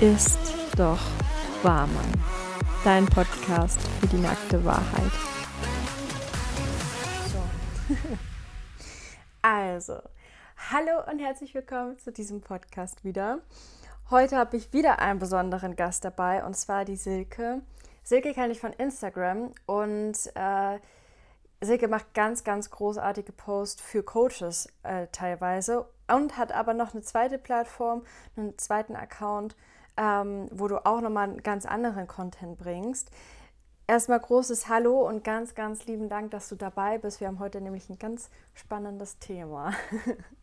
ist doch wahr, Mann. Dein Podcast für die nackte Wahrheit. So. also, hallo und herzlich willkommen zu diesem Podcast wieder. Heute habe ich wieder einen besonderen Gast dabei und zwar die Silke. Silke kenne ich von Instagram und äh, Silke macht ganz, ganz großartige Posts für Coaches äh, teilweise und hat aber noch eine zweite Plattform, einen zweiten Account, ähm, wo du auch nochmal einen ganz anderen Content bringst. Erstmal großes Hallo und ganz, ganz lieben Dank, dass du dabei bist. Wir haben heute nämlich ein ganz spannendes Thema.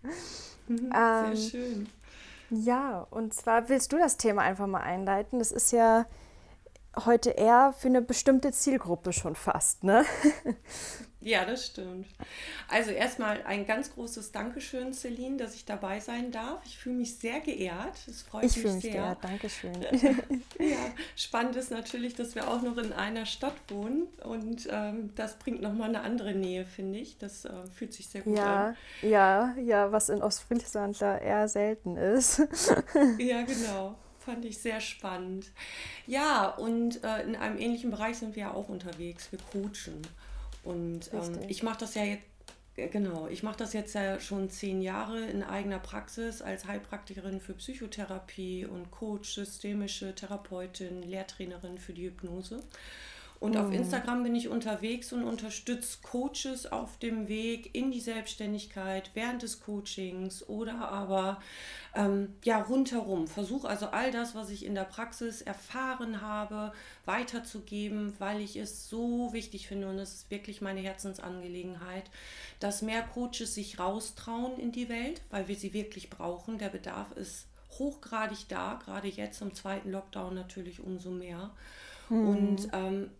Sehr ähm, schön. Ja, und zwar willst du das Thema einfach mal einleiten. Das ist ja heute eher für eine bestimmte Zielgruppe schon fast, ne? Ja, das stimmt. Also erstmal ein ganz großes Dankeschön, Celine, dass ich dabei sein darf. Ich fühle mich sehr geehrt. Es freut ich mich mich sehr. Geehrt. Dankeschön. ja, spannend ist natürlich, dass wir auch noch in einer Stadt wohnen und ähm, das bringt nochmal eine andere Nähe, finde ich. Das äh, fühlt sich sehr gut ja, an. Ja, ja, was in Ostfriesland da eher selten ist. ja, genau fand ich sehr spannend. Ja, und äh, in einem ähnlichen Bereich sind wir ja auch unterwegs. Wir coachen. Und ähm, ich mache das ja jetzt, äh, genau, ich mache das jetzt ja schon zehn Jahre in eigener Praxis als Heilpraktikerin für Psychotherapie und Coach, systemische Therapeutin, Lehrtrainerin für die Hypnose. Und mhm. auf Instagram bin ich unterwegs und unterstütze Coaches auf dem Weg in die Selbstständigkeit während des Coachings oder aber ähm, ja rundherum. Versuche also all das, was ich in der Praxis erfahren habe, weiterzugeben, weil ich es so wichtig finde und es ist wirklich meine Herzensangelegenheit, dass mehr Coaches sich raustrauen in die Welt, weil wir sie wirklich brauchen. Der Bedarf ist hochgradig da, gerade jetzt im zweiten Lockdown natürlich umso mehr. Mhm. Und ähm,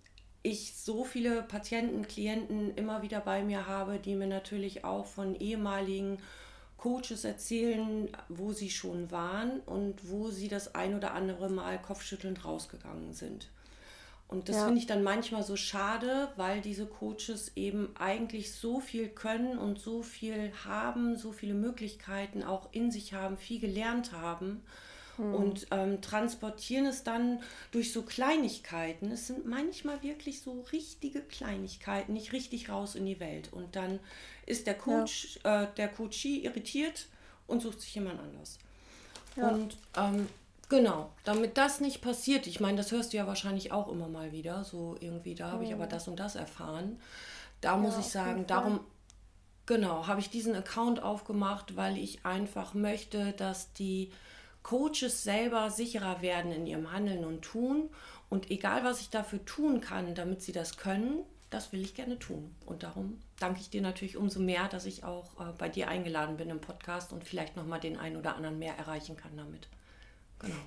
ich so viele Patienten, Klienten immer wieder bei mir habe, die mir natürlich auch von ehemaligen Coaches erzählen, wo sie schon waren und wo sie das ein oder andere Mal kopfschüttelnd rausgegangen sind. Und das ja. finde ich dann manchmal so schade, weil diese Coaches eben eigentlich so viel können und so viel haben, so viele Möglichkeiten auch in sich haben, viel gelernt haben hm. und ähm, transportieren es dann durch so Kleinigkeiten. Es sind manchmal wirklich so richtige Kleinigkeiten, nicht richtig raus in die Welt. Und dann ist der Coach, ja. äh, der Coachie irritiert und sucht sich jemand anders. Ja. Und ähm, genau, damit das nicht passiert, ich meine, das hörst du ja wahrscheinlich auch immer mal wieder, so irgendwie, da habe ich aber hm. das und das erfahren. Da ja, muss ich sagen, darum, genau, habe ich diesen Account aufgemacht, weil ich einfach möchte, dass die Coaches selber sicherer werden in ihrem Handeln und Tun. Und egal, was ich dafür tun kann, damit sie das können, das will ich gerne tun. Und darum danke ich dir natürlich umso mehr, dass ich auch äh, bei dir eingeladen bin im Podcast und vielleicht nochmal den einen oder anderen mehr erreichen kann damit.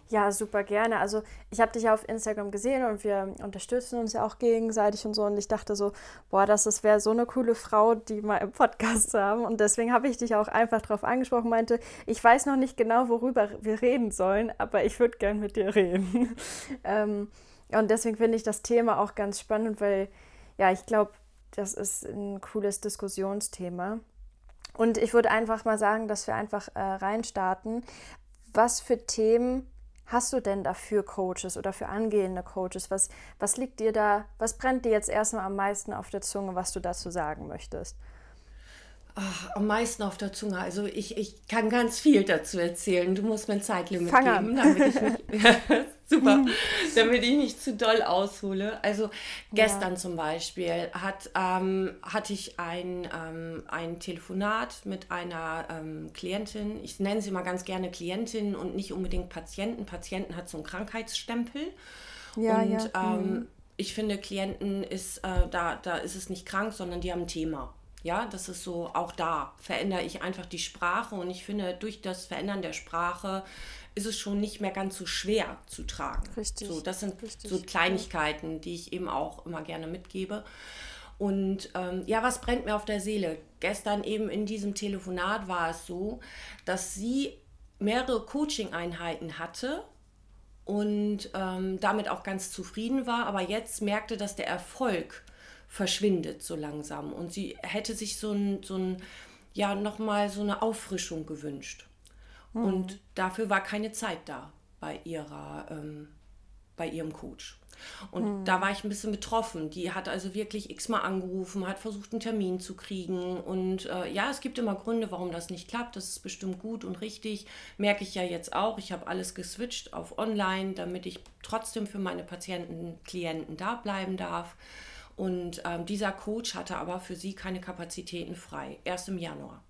Ja, super gerne. Also ich habe dich ja auf Instagram gesehen und wir unterstützen uns ja auch gegenseitig und so. Und ich dachte so, boah, das, wäre so eine coole Frau, die mal im Podcast haben. Und deswegen habe ich dich auch einfach darauf angesprochen, meinte, ich weiß noch nicht genau, worüber wir reden sollen, aber ich würde gern mit dir reden. ähm, und deswegen finde ich das Thema auch ganz spannend, weil ja, ich glaube, das ist ein cooles Diskussionsthema. Und ich würde einfach mal sagen, dass wir einfach äh, reinstarten was für Themen hast du denn dafür Coaches oder für angehende Coaches? Was, was liegt dir da, was brennt dir jetzt erstmal am meisten auf der Zunge, was du dazu sagen möchtest? Ach, am meisten auf der Zunge. Also ich, ich kann ganz viel dazu erzählen. Du musst mir ein Zeitlimit Fang geben, damit ich mich, super, damit ich nicht zu doll aushole. Also gestern ja. zum Beispiel hat, ähm, hatte ich ein, ähm, ein Telefonat mit einer ähm, Klientin. Ich nenne sie mal ganz gerne Klientin und nicht unbedingt Patienten. Patienten hat so einen Krankheitsstempel. Ja, und ja. Ähm, mhm. ich finde, Klienten ist, äh, da, da ist es nicht krank, sondern die haben ein Thema. Ja, das ist so, auch da verändere ich einfach die Sprache und ich finde, durch das Verändern der Sprache ist es schon nicht mehr ganz so schwer zu tragen. Richtig. So, das sind richtig, so Kleinigkeiten, die ich eben auch immer gerne mitgebe. Und ähm, ja, was brennt mir auf der Seele? Gestern eben in diesem Telefonat war es so, dass sie mehrere Coaching-Einheiten hatte und ähm, damit auch ganz zufrieden war, aber jetzt merkte, dass der Erfolg verschwindet so langsam. Und sie hätte sich so ein, so ein ja, nochmal so eine Auffrischung gewünscht. Mhm. Und dafür war keine Zeit da. bei ihrer, ähm, bei ihrem Coach. Und mhm. da war ich ein bisschen betroffen. Die hat also wirklich x-mal angerufen, hat versucht, einen Termin zu kriegen. Und äh, ja, es gibt immer Gründe, warum das nicht klappt. Das ist bestimmt gut und richtig. Merke ich ja jetzt auch. Ich habe alles geswitcht auf online, damit ich trotzdem für meine Patienten, Klienten da bleiben darf. Und ähm, dieser Coach hatte aber für sie keine Kapazitäten frei, erst im Januar.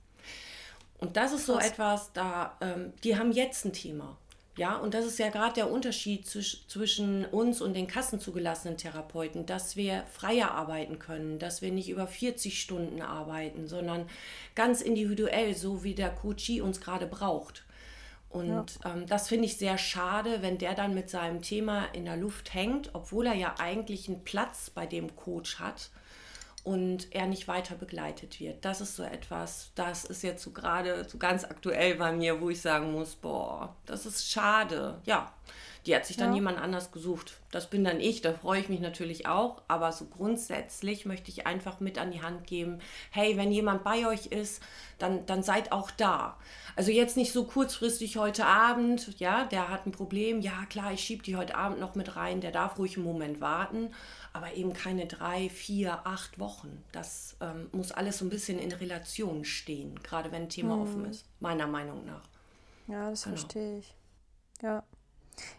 Und das ist so etwas, da, ähm, die haben jetzt ein Thema. Ja, und das ist ja gerade der Unterschied zwischen uns und den kassenzugelassenen Therapeuten, dass wir freier arbeiten können, dass wir nicht über 40 Stunden arbeiten, sondern ganz individuell, so wie der Coachie uns gerade braucht. Und ja. ähm, das finde ich sehr schade, wenn der dann mit seinem Thema in der Luft hängt, obwohl er ja eigentlich einen Platz bei dem Coach hat und er nicht weiter begleitet wird. Das ist so etwas, das ist jetzt so gerade so ganz aktuell bei mir, wo ich sagen muss, boah, das ist schade. Ja, die hat sich dann ja. jemand anders gesucht. Das bin dann ich, da freue ich mich natürlich auch. Aber so grundsätzlich möchte ich einfach mit an die Hand geben, hey, wenn jemand bei euch ist, dann, dann seid auch da. Also jetzt nicht so kurzfristig heute Abend, ja, der hat ein Problem, ja klar, ich schiebe die heute Abend noch mit rein, der darf ruhig einen Moment warten aber eben keine drei, vier, acht Wochen. Das ähm, muss alles so ein bisschen in Relation stehen, gerade wenn ein Thema hm. offen ist, meiner Meinung nach. Ja, das genau. verstehe ich. Ja.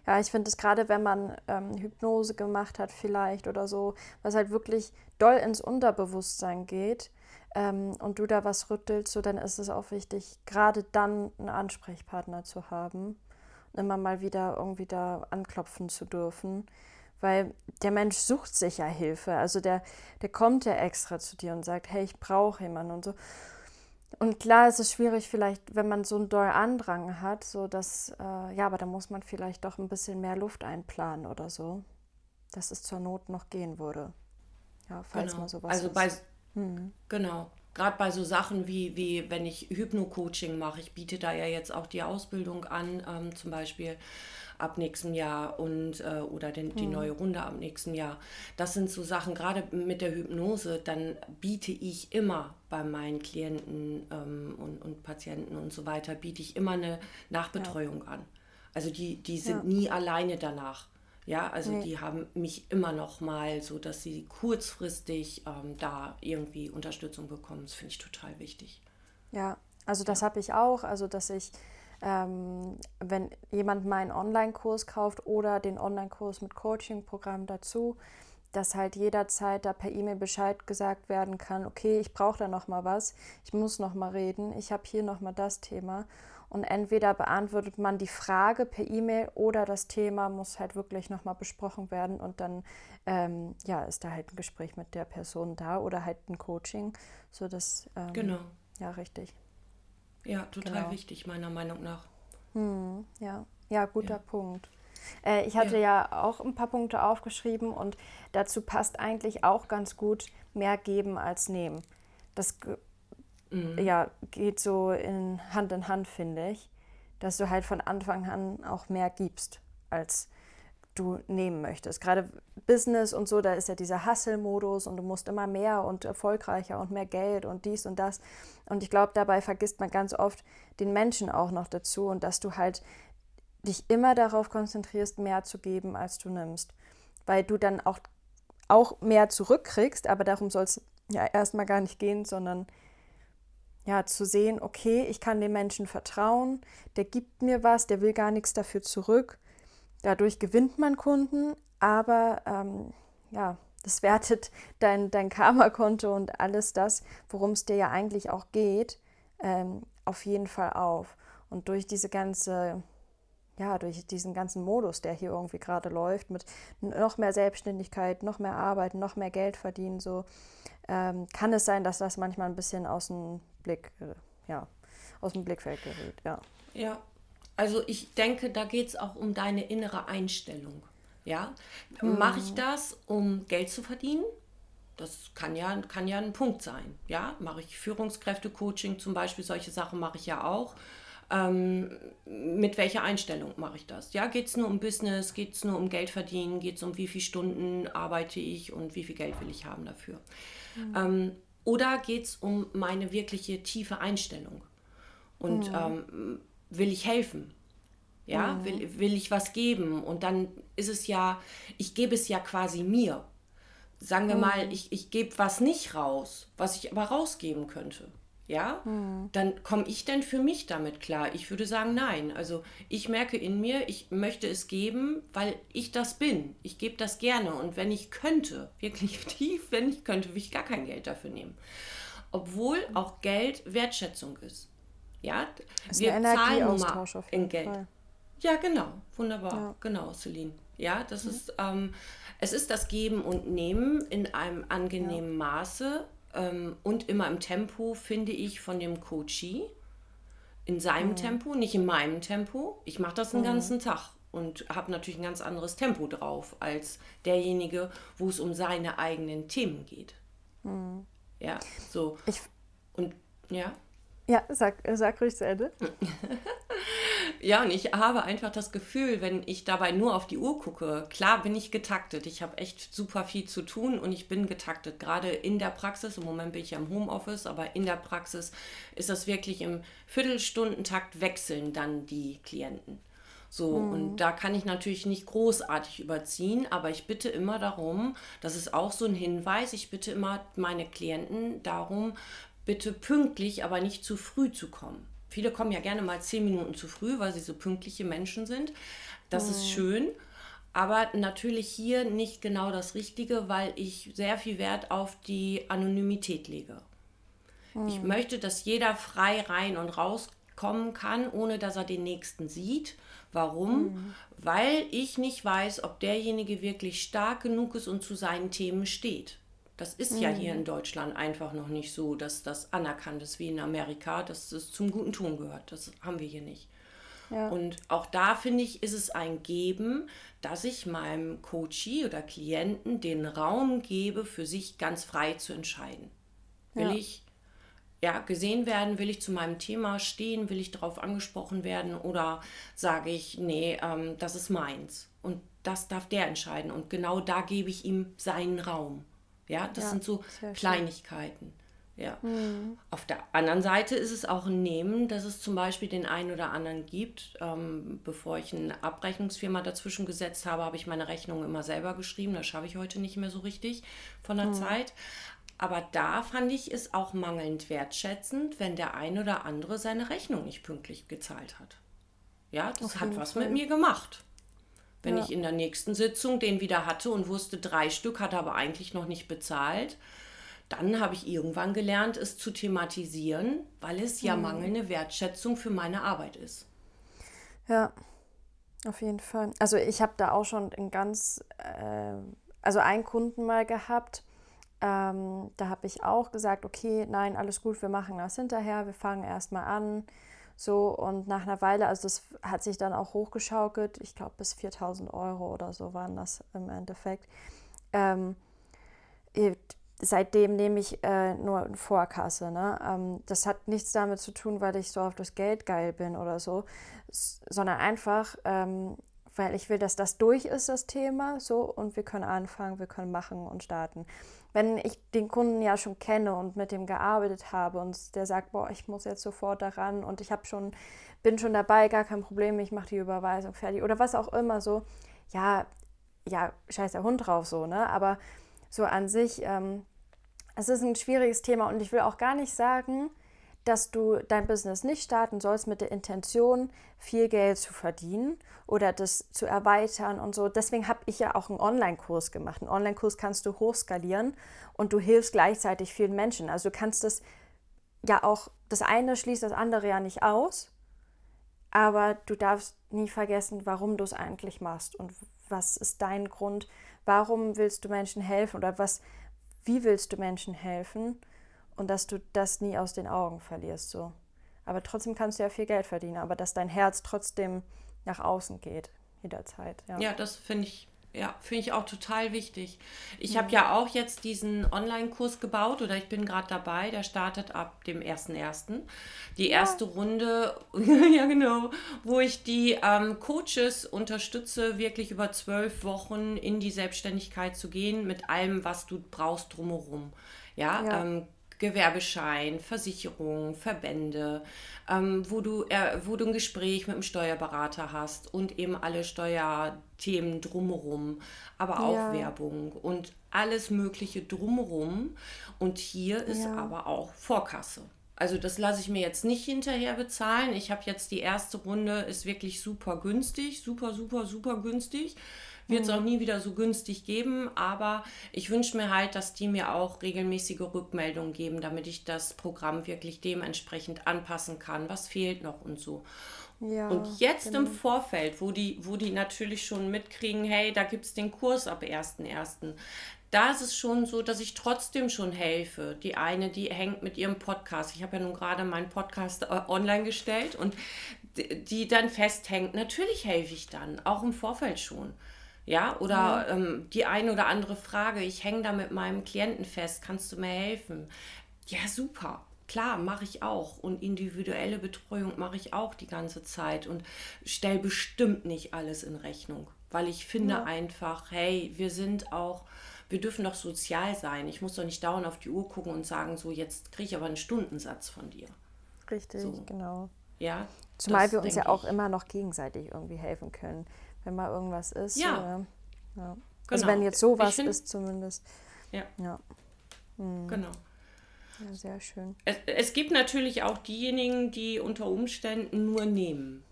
Ja, ich finde es gerade, wenn man ähm, Hypnose gemacht hat, vielleicht oder so, was halt wirklich doll ins Unterbewusstsein geht ähm, und du da was rüttelst, so dann ist es auch wichtig, gerade dann einen Ansprechpartner zu haben und immer mal wieder irgendwie da anklopfen zu dürfen weil der Mensch sucht sich ja Hilfe. Also der, der kommt ja extra zu dir und sagt, hey, ich brauche jemanden und so. Und klar ist es schwierig vielleicht, wenn man so einen doll Andrang hat, so dass, äh, ja, aber da muss man vielleicht doch ein bisschen mehr Luft einplanen oder so, dass es zur Not noch gehen würde. Ja, falls genau. mal sowas Also bei, hm. genau, gerade bei so Sachen wie, wie wenn ich Hypno-Coaching mache, ich biete da ja jetzt auch die Ausbildung an, ähm, zum Beispiel ab nächstem Jahr und äh, oder den, die mhm. neue Runde ab nächsten Jahr. Das sind so Sachen, gerade mit der Hypnose, dann biete ich immer bei meinen Klienten ähm, und, und Patienten und so weiter, biete ich immer eine Nachbetreuung ja. an. Also die, die sind ja. nie alleine danach. Ja, also nee. die haben mich immer noch mal so, dass sie kurzfristig ähm, da irgendwie Unterstützung bekommen. Das finde ich total wichtig. Ja, also das ja. habe ich auch. Also dass ich ähm, wenn jemand meinen Online-Kurs kauft oder den Online-Kurs mit Coaching-Programm dazu, dass halt jederzeit da per E-Mail Bescheid gesagt werden kann, okay, ich brauche da noch mal was, ich muss noch mal reden, ich habe hier noch mal das Thema und entweder beantwortet man die Frage per E-Mail oder das Thema muss halt wirklich noch mal besprochen werden und dann ähm, ja ist da halt ein Gespräch mit der Person da oder halt ein Coaching, so dass ähm, genau ja richtig ja, total genau. wichtig, meiner Meinung nach. Hm, ja. ja, guter ja. Punkt. Äh, ich hatte ja. ja auch ein paar Punkte aufgeschrieben und dazu passt eigentlich auch ganz gut mehr geben als nehmen. Das mhm. ja, geht so in Hand in Hand, finde ich, dass du halt von Anfang an auch mehr gibst als du nehmen möchtest. Gerade Business und so, da ist ja dieser Hustle-Modus und du musst immer mehr und erfolgreicher und mehr Geld und dies und das. Und ich glaube, dabei vergisst man ganz oft den Menschen auch noch dazu und dass du halt dich immer darauf konzentrierst, mehr zu geben, als du nimmst. Weil du dann auch, auch mehr zurückkriegst, aber darum soll es ja erstmal gar nicht gehen, sondern ja, zu sehen, okay, ich kann dem Menschen vertrauen, der gibt mir was, der will gar nichts dafür zurück Dadurch gewinnt man Kunden, aber ähm, ja, das wertet dein, dein Karma-Konto und alles das, worum es dir ja eigentlich auch geht, ähm, auf jeden Fall auf. Und durch diese ganze, ja, durch diesen ganzen Modus, der hier irgendwie gerade läuft, mit noch mehr Selbstständigkeit, noch mehr Arbeit, noch mehr Geld verdienen, so ähm, kann es sein, dass das manchmal ein bisschen aus dem Blick, ja, aus dem Blickfeld gerät, ja. Ja, also ich denke, da geht es auch um deine innere Einstellung. Ja, mhm. mache ich das, um Geld zu verdienen? Das kann ja, kann ja ein Punkt sein. Ja, mache ich Führungskräfte-Coaching zum Beispiel, solche Sachen mache ich ja auch. Ähm, mit welcher Einstellung mache ich das? Ja, geht es nur um Business, geht es nur um Geld verdienen, geht es um wie viele Stunden arbeite ich und wie viel Geld will ich haben dafür? Mhm. Ähm, oder geht es um meine wirkliche tiefe Einstellung? Und mhm. ähm, will ich helfen? Ja, mhm. will, will ich was geben und dann ist es ja, ich gebe es ja quasi mir. Sagen wir mhm. mal, ich, ich gebe was nicht raus, was ich aber rausgeben könnte ja, mhm. dann komme ich denn für mich damit klar? Ich würde sagen, nein. Also ich merke in mir, ich möchte es geben, weil ich das bin. Ich gebe das gerne. Und wenn ich könnte, wirklich tief, wenn ich könnte, würde ich gar kein Geld dafür nehmen. Obwohl auch Geld Wertschätzung ist. Ja, ist wir zahlen nun mal in Geld. Fall. Ja, genau. Wunderbar. Ja. Genau, Celine. Ja, das mhm. ist, ähm, es ist das Geben und Nehmen in einem angenehmen ja. Maße ähm, und immer im Tempo, finde ich, von dem Coachie. In seinem mhm. Tempo, nicht in meinem Tempo. Ich mache das den mhm. ganzen Tag und habe natürlich ein ganz anderes Tempo drauf als derjenige, wo es um seine eigenen Themen geht. Mhm. Ja, so. Ich, und ja. Ja, sag, sag ruhig zu Ende. ja, und ich habe einfach das Gefühl, wenn ich dabei nur auf die Uhr gucke, klar bin ich getaktet. Ich habe echt super viel zu tun und ich bin getaktet. Gerade in der Praxis, im Moment bin ich ja im Homeoffice, aber in der Praxis ist das wirklich im Viertelstundentakt wechseln dann die Klienten. So, mhm. und da kann ich natürlich nicht großartig überziehen, aber ich bitte immer darum, das ist auch so ein Hinweis, ich bitte immer meine Klienten darum, bitte pünktlich, aber nicht zu früh zu kommen. Viele kommen ja gerne mal zehn Minuten zu früh, weil sie so pünktliche Menschen sind. Das oh. ist schön. Aber natürlich hier nicht genau das Richtige, weil ich sehr viel Wert auf die Anonymität lege. Hm. Ich möchte, dass jeder frei rein und rauskommen kann, ohne dass er den nächsten sieht. Warum? Hm. Weil ich nicht weiß, ob derjenige wirklich stark genug ist und zu seinen Themen steht. Das ist mhm. ja hier in mhm. Deutschland einfach noch nicht so, dass das anerkannt ist wie in Amerika, dass es zum guten Ton gehört. Das haben wir hier nicht. Ja. Und auch da finde ich, ist es ein Geben, dass ich meinem Coachie oder Klienten den Raum gebe, für sich ganz frei zu entscheiden. Will ja. ich ja, gesehen werden, will ich zu meinem Thema stehen, will ich darauf angesprochen werden oder sage ich, nee, ähm, das ist meins. Und das darf der entscheiden. Und genau da gebe ich ihm seinen Raum. Ja, das ja, sind so Kleinigkeiten. Ja. Mhm. Auf der anderen Seite ist es auch ein Nehmen, dass es zum Beispiel den einen oder anderen gibt. Ähm, bevor ich eine Abrechnungsfirma dazwischen gesetzt habe, habe ich meine Rechnung immer selber geschrieben. Das schaffe ich heute nicht mehr so richtig von der mhm. Zeit. Aber da fand ich es auch mangelnd wertschätzend, wenn der ein oder andere seine Rechnung nicht pünktlich gezahlt hat. Ja, das hat was Fall. mit mir gemacht. Wenn ja. ich in der nächsten Sitzung den wieder hatte und wusste, drei Stück hat er aber eigentlich noch nicht bezahlt, dann habe ich irgendwann gelernt, es zu thematisieren, weil es ja mhm. mangelnde Wertschätzung für meine Arbeit ist. Ja, auf jeden Fall. Also ich habe da auch schon ein ganz, äh, also einen Kunden mal gehabt, ähm, da habe ich auch gesagt, okay, nein, alles gut, wir machen das hinterher, wir fangen erstmal an. So, und nach einer Weile, also das hat sich dann auch hochgeschaukelt, ich glaube bis 4000 Euro oder so waren das im Endeffekt. Ähm, seitdem nehme ich äh, nur eine Vorkasse. Ne? Ähm, das hat nichts damit zu tun, weil ich so auf das Geld geil bin oder so, sondern einfach, ähm, weil ich will, dass das durch ist, das Thema, so, und wir können anfangen, wir können machen und starten wenn ich den Kunden ja schon kenne und mit dem gearbeitet habe und der sagt, boah, ich muss jetzt sofort daran und ich habe schon, bin schon dabei, gar kein Problem, ich mache die Überweisung fertig oder was auch immer so, ja, ja, scheiß der Hund drauf so, ne? Aber so an sich, ähm, es ist ein schwieriges Thema und ich will auch gar nicht sagen, dass du dein Business nicht starten sollst mit der Intention, viel Geld zu verdienen oder das zu erweitern und so. Deswegen habe ich ja auch einen Online-Kurs gemacht. Einen Online-Kurs kannst du hochskalieren und du hilfst gleichzeitig vielen Menschen. Also du kannst das ja auch, das eine schließt das andere ja nicht aus, aber du darfst nie vergessen, warum du es eigentlich machst und was ist dein Grund, warum willst du Menschen helfen oder was, wie willst du Menschen helfen und dass du das nie aus den Augen verlierst. So. Aber trotzdem kannst du ja viel Geld verdienen, aber dass dein Herz trotzdem nach außen geht, jederzeit. Ja, ja das finde ich. Ja, finde ich auch total wichtig. Ich mhm. habe ja auch jetzt diesen Online-Kurs gebaut oder ich bin gerade dabei, der startet ab dem 1.1. Die erste ja. Runde, ja genau, wo ich die ähm, Coaches unterstütze, wirklich über zwölf Wochen in die Selbstständigkeit zu gehen mit allem, was du brauchst drumherum. Ja, ja. Ähm, Gewerbeschein, Versicherung, Verbände, ähm, wo, du, äh, wo du ein Gespräch mit dem Steuerberater hast und eben alle Steuerthemen drumherum, aber auch ja. Werbung und alles Mögliche drumherum. Und hier ist ja. aber auch Vorkasse. Also das lasse ich mir jetzt nicht hinterher bezahlen. Ich habe jetzt die erste Runde, ist wirklich super günstig, super, super, super günstig. Wird es mhm. auch nie wieder so günstig geben, aber ich wünsche mir halt, dass die mir auch regelmäßige Rückmeldungen geben, damit ich das Programm wirklich dementsprechend anpassen kann, was fehlt noch und so. Ja, und jetzt genau. im Vorfeld, wo die, wo die natürlich schon mitkriegen, hey, da gibt es den Kurs ab 1.1., da ist es schon so, dass ich trotzdem schon helfe. Die eine, die hängt mit ihrem Podcast. Ich habe ja nun gerade meinen Podcast äh, online gestellt und die, die dann festhängt. Natürlich helfe ich dann, auch im Vorfeld schon. Ja, oder ja. Ähm, die eine oder andere Frage, ich hänge da mit meinem Klienten fest, kannst du mir helfen? Ja, super. Klar, mache ich auch. Und individuelle Betreuung mache ich auch die ganze Zeit und stelle bestimmt nicht alles in Rechnung. Weil ich finde ja. einfach, hey, wir sind auch wir dürfen doch sozial sein. Ich muss doch nicht dauernd auf die Uhr gucken und sagen, so jetzt kriege ich aber einen Stundensatz von dir. Richtig, so. genau. Ja. Zumal wir uns ja auch ich. immer noch gegenseitig irgendwie helfen können, wenn mal irgendwas ist. Ja. Oder, ja. Genau. Also wenn jetzt sowas find, ist zumindest. Ja. ja. Hm. Genau. Ja, sehr schön. Es, es gibt natürlich auch diejenigen, die unter Umständen nur nehmen.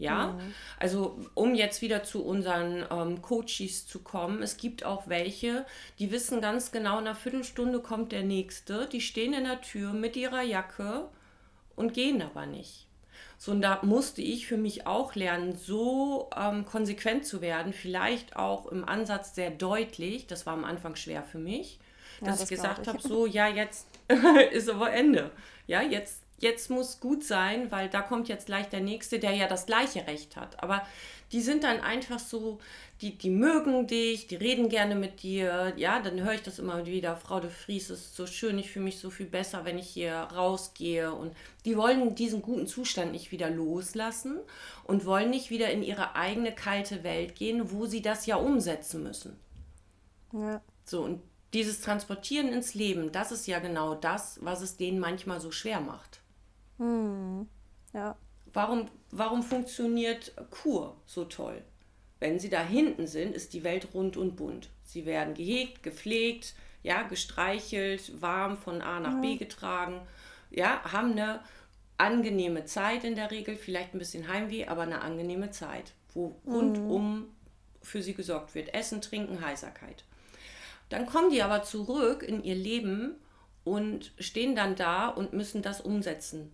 Ja, mhm. also um jetzt wieder zu unseren ähm, Coaches zu kommen, es gibt auch welche, die wissen ganz genau, in einer Viertelstunde kommt der nächste, die stehen in der Tür mit ihrer Jacke und gehen aber nicht. So, und da musste ich für mich auch lernen, so ähm, konsequent zu werden, vielleicht auch im Ansatz sehr deutlich, das war am Anfang schwer für mich, dass ja, das ich gesagt habe, so, ja, jetzt ist aber Ende. Ja, jetzt jetzt muss gut sein, weil da kommt jetzt gleich der Nächste, der ja das gleiche Recht hat. Aber die sind dann einfach so, die, die mögen dich, die reden gerne mit dir. Ja, dann höre ich das immer wieder. Frau de Vries ist so schön, ich fühle mich so viel besser, wenn ich hier rausgehe. Und die wollen diesen guten Zustand nicht wieder loslassen und wollen nicht wieder in ihre eigene kalte Welt gehen, wo sie das ja umsetzen müssen. Ja. So, und dieses Transportieren ins Leben, das ist ja genau das, was es denen manchmal so schwer macht. Hm. Ja. Warum, warum funktioniert Kur so toll? Wenn sie da hinten sind, ist die Welt rund und bunt. Sie werden gehegt, gepflegt, ja, gestreichelt, warm von A nach. B getragen, ja, haben eine angenehme Zeit in der Regel, vielleicht ein bisschen Heimweh, aber eine angenehme Zeit, wo rundum für sie gesorgt wird. Essen, Trinken, Heiserkeit. Dann kommen die aber zurück in ihr Leben und stehen dann da und müssen das umsetzen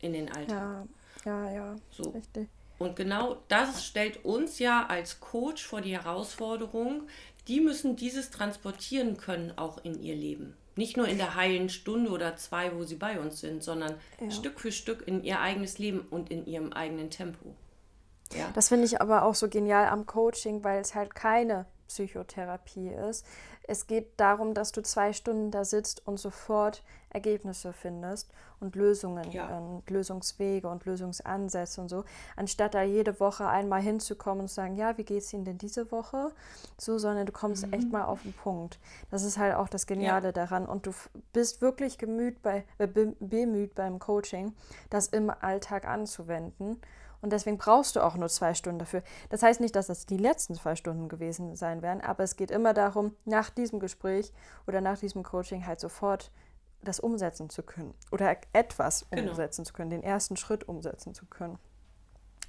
in den Alltag. Ja, ja, ja. So. Richtig. Und genau das stellt uns ja als Coach vor die Herausforderung, die müssen dieses transportieren können, auch in ihr Leben. Nicht nur in der heilen Stunde oder zwei, wo sie bei uns sind, sondern ja. Stück für Stück in ihr eigenes Leben und in ihrem eigenen Tempo. Ja. Das finde ich aber auch so genial am Coaching, weil es halt keine Psychotherapie ist. Es geht darum, dass du zwei Stunden da sitzt und sofort Ergebnisse findest und Lösungen ja. und Lösungswege und Lösungsansätze und so, anstatt da jede Woche einmal hinzukommen und zu sagen, ja, wie geht es Ihnen denn diese Woche? So, sondern du kommst mhm. echt mal auf den Punkt. Das ist halt auch das Geniale ja. daran und du bist wirklich gemüht bei, äh, bemüht beim Coaching, das im Alltag anzuwenden. Und deswegen brauchst du auch nur zwei Stunden dafür. Das heißt nicht, dass das die letzten zwei Stunden gewesen sein werden, aber es geht immer darum, nach diesem Gespräch oder nach diesem Coaching halt sofort das umsetzen zu können oder etwas genau. umsetzen zu können, den ersten Schritt umsetzen zu können.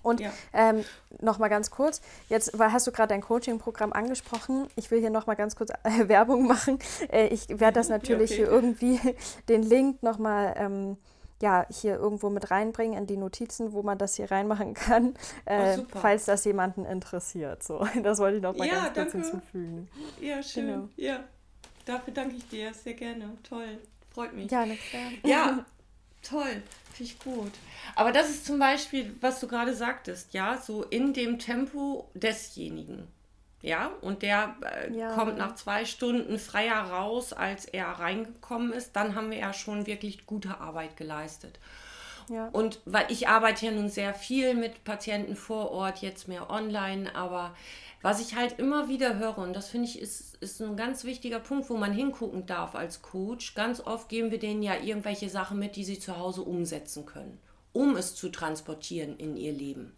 Und ja. ähm, noch mal ganz kurz, jetzt weil hast du gerade dein Coaching-Programm angesprochen. Ich will hier noch mal ganz kurz äh, Werbung machen. Äh, ich werde das natürlich okay. hier irgendwie den Link noch mal ähm, ja, hier irgendwo mit reinbringen in die Notizen, wo man das hier reinmachen kann, äh, oh, falls das jemanden interessiert. So, das wollte ich noch mal ja, ganz danke. kurz hinzufügen. Ja, schön. Genau. Ja, dafür danke ich dir sehr gerne. Toll freut mich. Ja, klar. Ja, toll, finde ich gut. Aber das ist zum Beispiel, was du gerade sagtest, ja, so in dem Tempo desjenigen. Ja, und der äh, ja. kommt nach zwei Stunden freier raus, als er reingekommen ist. Dann haben wir ja schon wirklich gute Arbeit geleistet. Ja. Und weil ich arbeite ja nun sehr viel mit Patienten vor Ort, jetzt mehr online, aber was ich halt immer wieder höre, und das finde ich ist, ist ein ganz wichtiger Punkt, wo man hingucken darf als Coach, ganz oft geben wir denen ja irgendwelche Sachen mit, die sie zu Hause umsetzen können, um es zu transportieren in ihr Leben.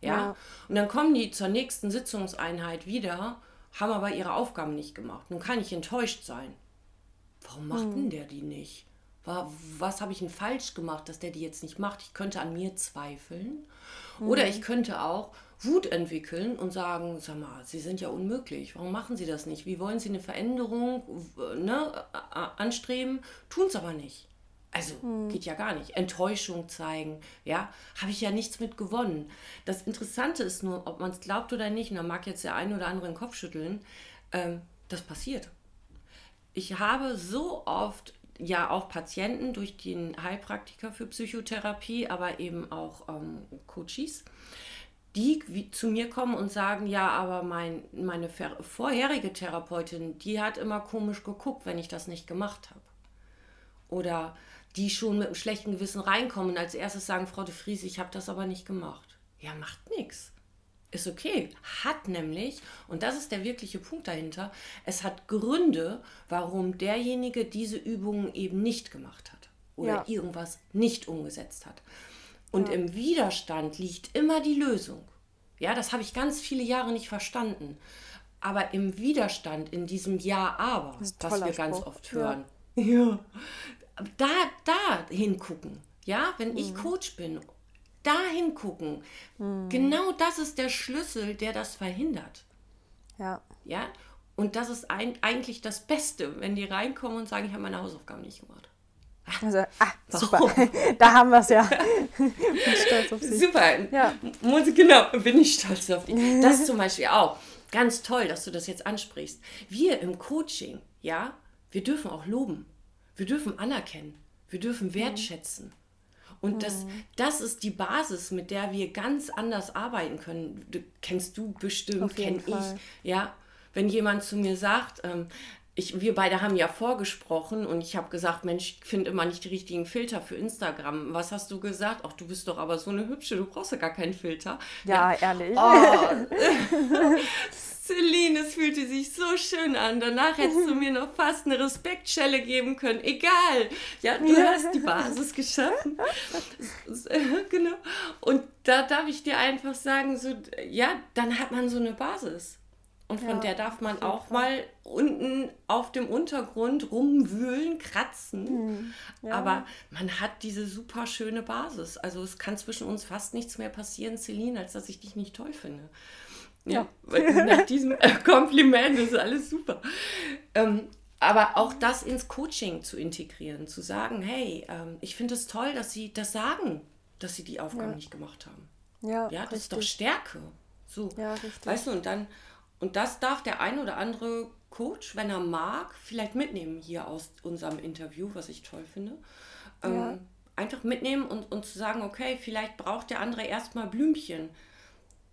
Ja? ja. Und dann kommen die zur nächsten Sitzungseinheit wieder, haben aber ihre Aufgaben nicht gemacht. Nun kann ich enttäuscht sein. Warum macht hm. denn der die nicht? Was habe ich denn falsch gemacht, dass der die jetzt nicht macht? Ich könnte an mir zweifeln. Hm. Oder ich könnte auch Wut entwickeln und sagen, sag mal, Sie sind ja unmöglich. Warum machen Sie das nicht? Wie wollen Sie eine Veränderung ne, anstreben? Tun es aber nicht. Also hm. geht ja gar nicht. Enttäuschung zeigen, ja, habe ich ja nichts mit gewonnen. Das Interessante ist nur, ob man es glaubt oder nicht, und da mag jetzt der eine oder andere den Kopf schütteln, ähm, das passiert. Ich habe so oft ja auch Patienten durch den Heilpraktiker für Psychotherapie, aber eben auch ähm, Coaches, die zu mir kommen und sagen, ja, aber mein, meine vorherige Therapeutin, die hat immer komisch geguckt, wenn ich das nicht gemacht habe. Oder die schon mit einem schlechten Gewissen reinkommen und als erstes sagen, Frau de Vries, ich habe das aber nicht gemacht. Ja, macht nichts. Ist okay. Hat nämlich, und das ist der wirkliche Punkt dahinter, es hat Gründe, warum derjenige diese Übungen eben nicht gemacht hat oder ja. irgendwas nicht umgesetzt hat. Und ja. im Widerstand liegt immer die Lösung. Ja, das habe ich ganz viele Jahre nicht verstanden. Aber im Widerstand, in diesem Ja, aber, was wir ganz oft hören, ja. ja da, da hingucken. Ja, wenn mhm. ich Coach bin, da hingucken. Mhm. Genau das ist der Schlüssel, der das verhindert. Ja. Ja, und das ist ein, eigentlich das Beste, wenn die reinkommen und sagen, ich habe meine Hausaufgaben nicht gemacht. Also, ah, super. da haben wir es ja. bin stolz auf Sie. Super. Ja. Genau, bin ich stolz auf dich. Das zum Beispiel auch ganz toll, dass du das jetzt ansprichst. Wir im Coaching, ja, wir dürfen auch loben. Wir dürfen anerkennen. Wir dürfen mhm. wertschätzen. Und das, mhm. das ist die Basis, mit der wir ganz anders arbeiten können. Du, kennst du bestimmt, kenn ich. Ja, wenn jemand zu mir sagt, ähm, ich, wir beide haben ja vorgesprochen und ich habe gesagt, Mensch, ich finde immer nicht die richtigen Filter für Instagram. Was hast du gesagt? Ach, du bist doch aber so eine hübsche, du brauchst ja gar keinen Filter. Ja, ja. ehrlich. Oh. Celine, es fühlte sich so schön an. Danach hättest du mir noch fast eine Respektschelle geben können. Egal. Ja, du hast die Basis geschaffen. genau. Und da darf ich dir einfach sagen, so, ja, dann hat man so eine Basis. Und von ja, der darf man auch mal unten auf dem Untergrund rumwühlen, kratzen. Mhm, ja. Aber man hat diese super schöne Basis. Also es kann zwischen uns fast nichts mehr passieren, Celine, als dass ich dich nicht toll finde. Ja. Nach diesem Kompliment ist alles super. Ähm, aber auch das ins Coaching zu integrieren, zu sagen, hey, ähm, ich finde es toll, dass sie das sagen, dass sie die Aufgaben ja. nicht gemacht haben. Ja, ja das richtig. ist doch Stärke. So. Ja, richtig. Weißt du, und dann und das darf der ein oder andere Coach, wenn er mag, vielleicht mitnehmen hier aus unserem Interview, was ich toll finde. Ja. Ähm, einfach mitnehmen und, und zu sagen, okay, vielleicht braucht der andere erstmal Blümchen.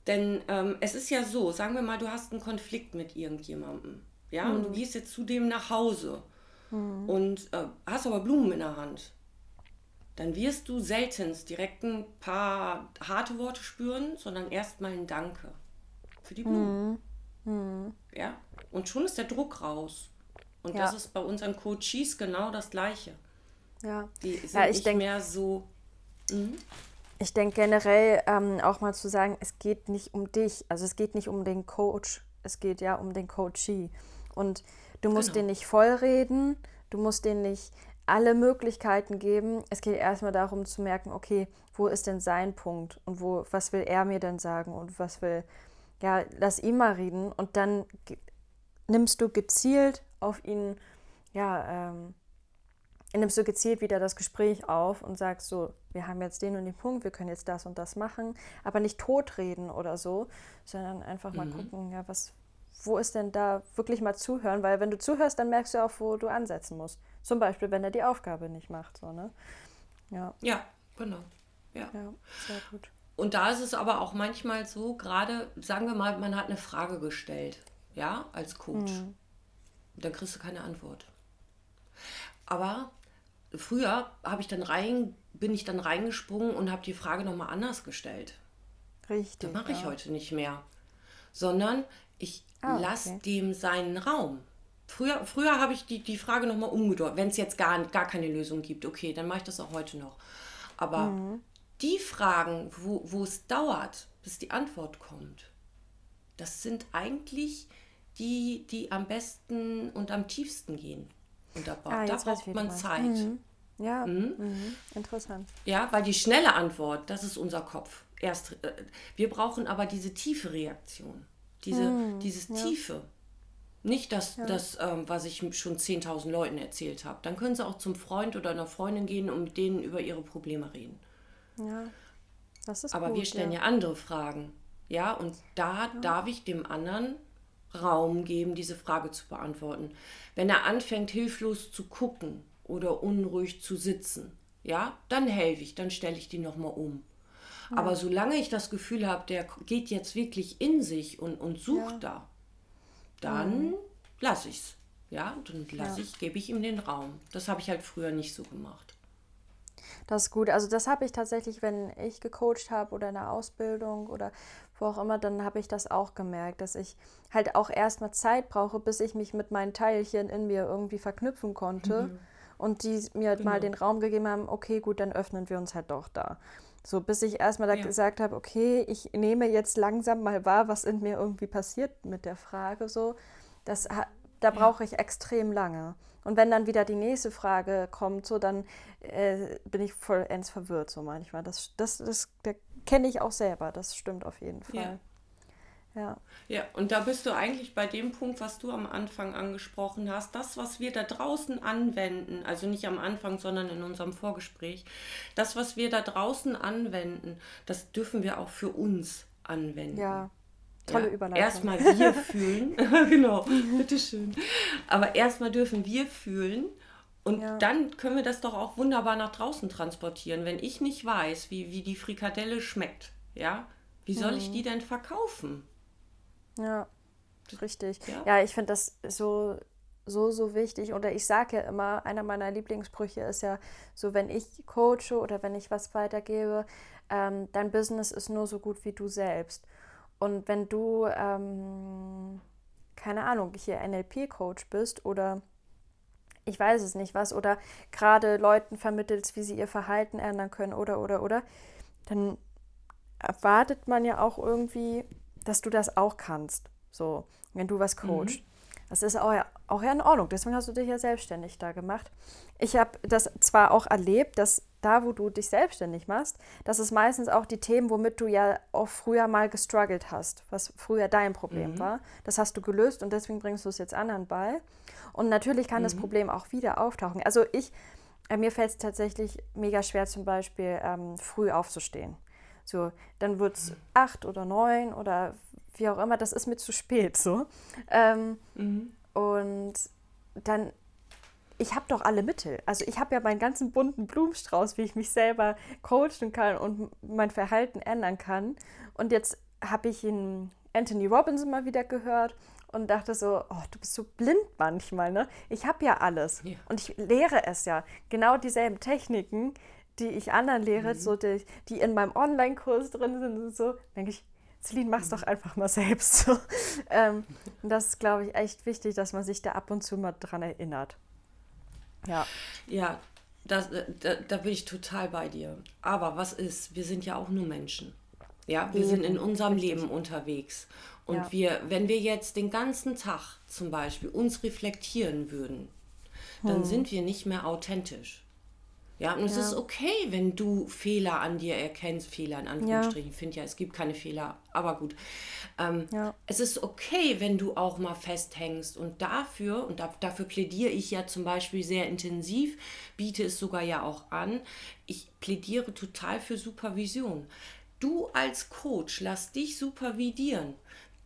Denn ähm, es ist ja so, sagen wir mal, du hast einen Konflikt mit irgendjemandem. Ja, mhm. und du mhm. gehst jetzt zu dem nach Hause mhm. und äh, hast aber Blumen in der Hand. Dann wirst du seltenst direkt ein paar harte Worte spüren, sondern erstmal ein Danke für die Blumen. Mhm. Mhm. Ja, und schon ist der Druck raus. Und ja. das ist bei unseren Coaches genau das Gleiche. Ja, die sind ja, ich nicht denk, mehr so. Mh. Ich denke generell ähm, auch mal zu sagen, es geht nicht um dich, also es geht nicht um den Coach, es geht ja um den Coachee. Und du musst genau. den nicht vollreden, du musst den nicht alle Möglichkeiten geben. Es geht erstmal darum zu merken, okay, wo ist denn sein Punkt und wo, was will er mir denn sagen und was will ja, lass ihn mal reden und dann nimmst du gezielt auf ihn, ja, ähm, nimmst du gezielt wieder das Gespräch auf und sagst so, wir haben jetzt den und den Punkt, wir können jetzt das und das machen, aber nicht totreden oder so, sondern einfach mal mhm. gucken, ja, was, wo ist denn da wirklich mal zuhören, weil wenn du zuhörst, dann merkst du auch, wo du ansetzen musst. Zum Beispiel, wenn er die Aufgabe nicht macht, so, ne? Ja. Ja, genau. Ja. ja sehr gut. Und da ist es aber auch manchmal so, gerade, sagen wir mal, man hat eine Frage gestellt, ja, als Coach. Mhm. Dann kriegst du keine Antwort. Aber früher habe ich dann rein bin ich dann reingesprungen und habe die Frage nochmal anders gestellt. Richtig. Das mache ich ja. heute nicht mehr. Sondern ich ah, lasse okay. dem seinen Raum. Früher, früher habe ich die, die Frage nochmal umgedeutet. Wenn es jetzt gar, gar keine Lösung gibt, okay, dann mache ich das auch heute noch. Aber mhm. Die Fragen, wo, wo es dauert, bis die Antwort kommt, das sind eigentlich die, die am besten und am tiefsten gehen. Und da, ah, da braucht man Zeit. Mhm. Ja, mhm. Mhm. interessant. Ja, weil die schnelle Antwort, das ist unser Kopf. Erst, äh, wir brauchen aber diese tiefe Reaktion, diese, mhm. dieses ja. Tiefe. Nicht das, ja. das ähm, was ich schon 10.000 Leuten erzählt habe. Dann können sie auch zum Freund oder einer Freundin gehen und mit denen über ihre Probleme reden. Ja, das ist Aber gut, wir stellen ja. ja. andere Fragen. Ja, und da darf ich dem anderen Raum geben, diese Frage zu beantworten. Wenn er anfängt, hilflos zu gucken oder unruhig zu sitzen, ja, dann helfe ich, dann stelle ich die nochmal um. Ja. Aber solange ich das Gefühl habe, der geht jetzt wirklich in sich und, und sucht ja. da, dann mhm. lasse ich es. Ja, dann lasse ja. ich, gebe ich ihm den Raum. Das habe ich halt früher nicht so gemacht. Das ist gut. Also das habe ich tatsächlich, wenn ich gecoacht habe oder in der Ausbildung oder wo auch immer, dann habe ich das auch gemerkt, dass ich halt auch erstmal Zeit brauche, bis ich mich mit meinen Teilchen in mir irgendwie verknüpfen konnte. Mhm. Und die mir genau. mal den Raum gegeben haben, okay, gut, dann öffnen wir uns halt doch da. So, bis ich erstmal da ja. gesagt habe, okay, ich nehme jetzt langsam mal wahr, was in mir irgendwie passiert mit der Frage. So, das, da brauche ich extrem lange. Und wenn dann wieder die nächste Frage kommt, so dann äh, bin ich vollends verwirrt, so manchmal. Das, das, das, das kenne ich auch selber, das stimmt auf jeden Fall. Ja. Ja. ja, und da bist du eigentlich bei dem Punkt, was du am Anfang angesprochen hast. Das, was wir da draußen anwenden, also nicht am Anfang, sondern in unserem Vorgespräch, das, was wir da draußen anwenden, das dürfen wir auch für uns anwenden. Ja, tolle ja, Überleitung. Erstmal wir fühlen, genau, bitteschön. Aber erstmal dürfen wir fühlen und ja. dann können wir das doch auch wunderbar nach draußen transportieren. Wenn ich nicht weiß, wie, wie die Frikadelle schmeckt, ja, wie soll ich mhm. die denn verkaufen? Ja, richtig. Ja, ja ich finde das so, so, so wichtig. Oder ich sage ja immer, einer meiner Lieblingssprüche ist ja so, wenn ich coache oder wenn ich was weitergebe, ähm, dein Business ist nur so gut wie du selbst. Und wenn du, ähm, keine Ahnung, hier NLP-Coach bist oder ich weiß es nicht was, oder gerade Leuten vermittelst, wie sie ihr Verhalten ändern können oder, oder, oder, dann erwartet man ja auch irgendwie, dass du das auch kannst. So, wenn du was coachst. Mhm. Das ist auch ja, auch ja in Ordnung. Deswegen hast du dich ja selbstständig da gemacht. Ich habe das zwar auch erlebt, dass da, wo du dich selbstständig machst, das ist meistens auch die Themen, womit du ja auch früher mal gestruggelt hast, was früher dein Problem mhm. war. Das hast du gelöst und deswegen bringst du es jetzt anderen bei. Und natürlich kann mhm. das Problem auch wieder auftauchen. Also ich, äh, mir fällt es tatsächlich mega schwer, zum Beispiel ähm, früh aufzustehen. So, dann wird es mhm. acht oder neun oder wie auch immer, das ist mir zu spät so. Ähm, mhm. Und dann, ich habe doch alle Mittel. Also ich habe ja meinen ganzen bunten Blumenstrauß, wie ich mich selber coachen kann und mein Verhalten ändern kann. Und jetzt habe ich ihn Anthony Robbins mal wieder gehört und dachte so, oh, du bist so blind manchmal, ne? Ich habe ja alles ja. und ich lehre es ja. Genau dieselben Techniken, die ich anderen lehre, mhm. so die, die in meinem Online-Kurs drin sind und so, denke ich, Celine, mach's doch einfach mal selbst. So. Ähm, das ist, glaube ich, echt wichtig, dass man sich da ab und zu mal dran erinnert. Ja. Ja, das, da, da bin ich total bei dir. Aber was ist? Wir sind ja auch nur Menschen. Ja, wir sind in unserem Richtig. Leben unterwegs. Und ja. wir, wenn wir jetzt den ganzen Tag zum Beispiel uns reflektieren würden, dann hm. sind wir nicht mehr authentisch. Ja, und es ja. ist okay, wenn du Fehler an dir erkennst, Fehler in Anführungsstrichen. Ja. Ich finde ja, es gibt keine Fehler, aber gut. Ähm, ja. Es ist okay, wenn du auch mal festhängst und dafür, und da, dafür plädiere ich ja zum Beispiel sehr intensiv, biete es sogar ja auch an, ich plädiere total für Supervision. Du als Coach, lass dich supervidieren,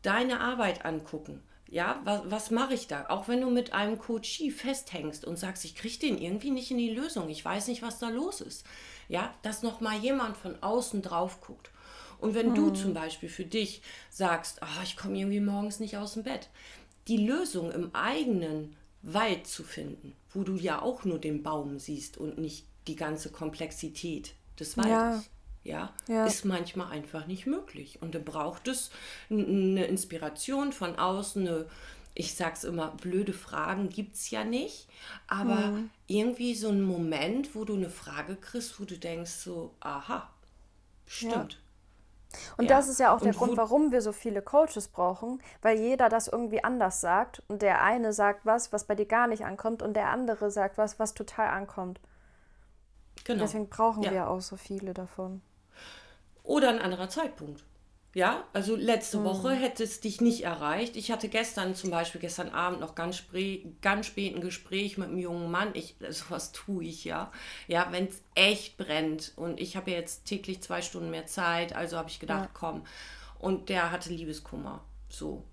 deine Arbeit angucken ja, was, was mache ich da? Auch wenn du mit einem Coachie festhängst und sagst, ich kriege den irgendwie nicht in die Lösung, ich weiß nicht, was da los ist. Ja, dass nochmal jemand von außen drauf guckt. Und wenn mhm. du zum Beispiel für dich sagst, oh, ich komme irgendwie morgens nicht aus dem Bett, die Lösung im eigenen Wald zu finden, wo du ja auch nur den Baum siehst und nicht die ganze Komplexität des Waldes. Ja. ja, ist manchmal einfach nicht möglich. Und da braucht es eine Inspiration von außen, eine, ich sag's immer, blöde Fragen gibt es ja nicht, aber mhm. irgendwie so ein Moment, wo du eine Frage kriegst, wo du denkst so, aha, stimmt. Ja. Und ja. das ist ja auch der Grund, warum wir so viele Coaches brauchen, weil jeder das irgendwie anders sagt und der eine sagt was, was bei dir gar nicht ankommt und der andere sagt was, was total ankommt. Genau. Deswegen brauchen ja. wir auch so viele davon. Oder ein anderer Zeitpunkt. Ja, also letzte hm. Woche hätte es dich nicht erreicht. Ich hatte gestern zum Beispiel, gestern Abend noch ganz, spät, ganz spät ein Gespräch mit einem jungen Mann. Ich, sowas tue ich ja. Ja, wenn es echt brennt und ich habe jetzt täglich zwei Stunden mehr Zeit, also habe ich gedacht, ja. komm. Und der hatte Liebeskummer. So.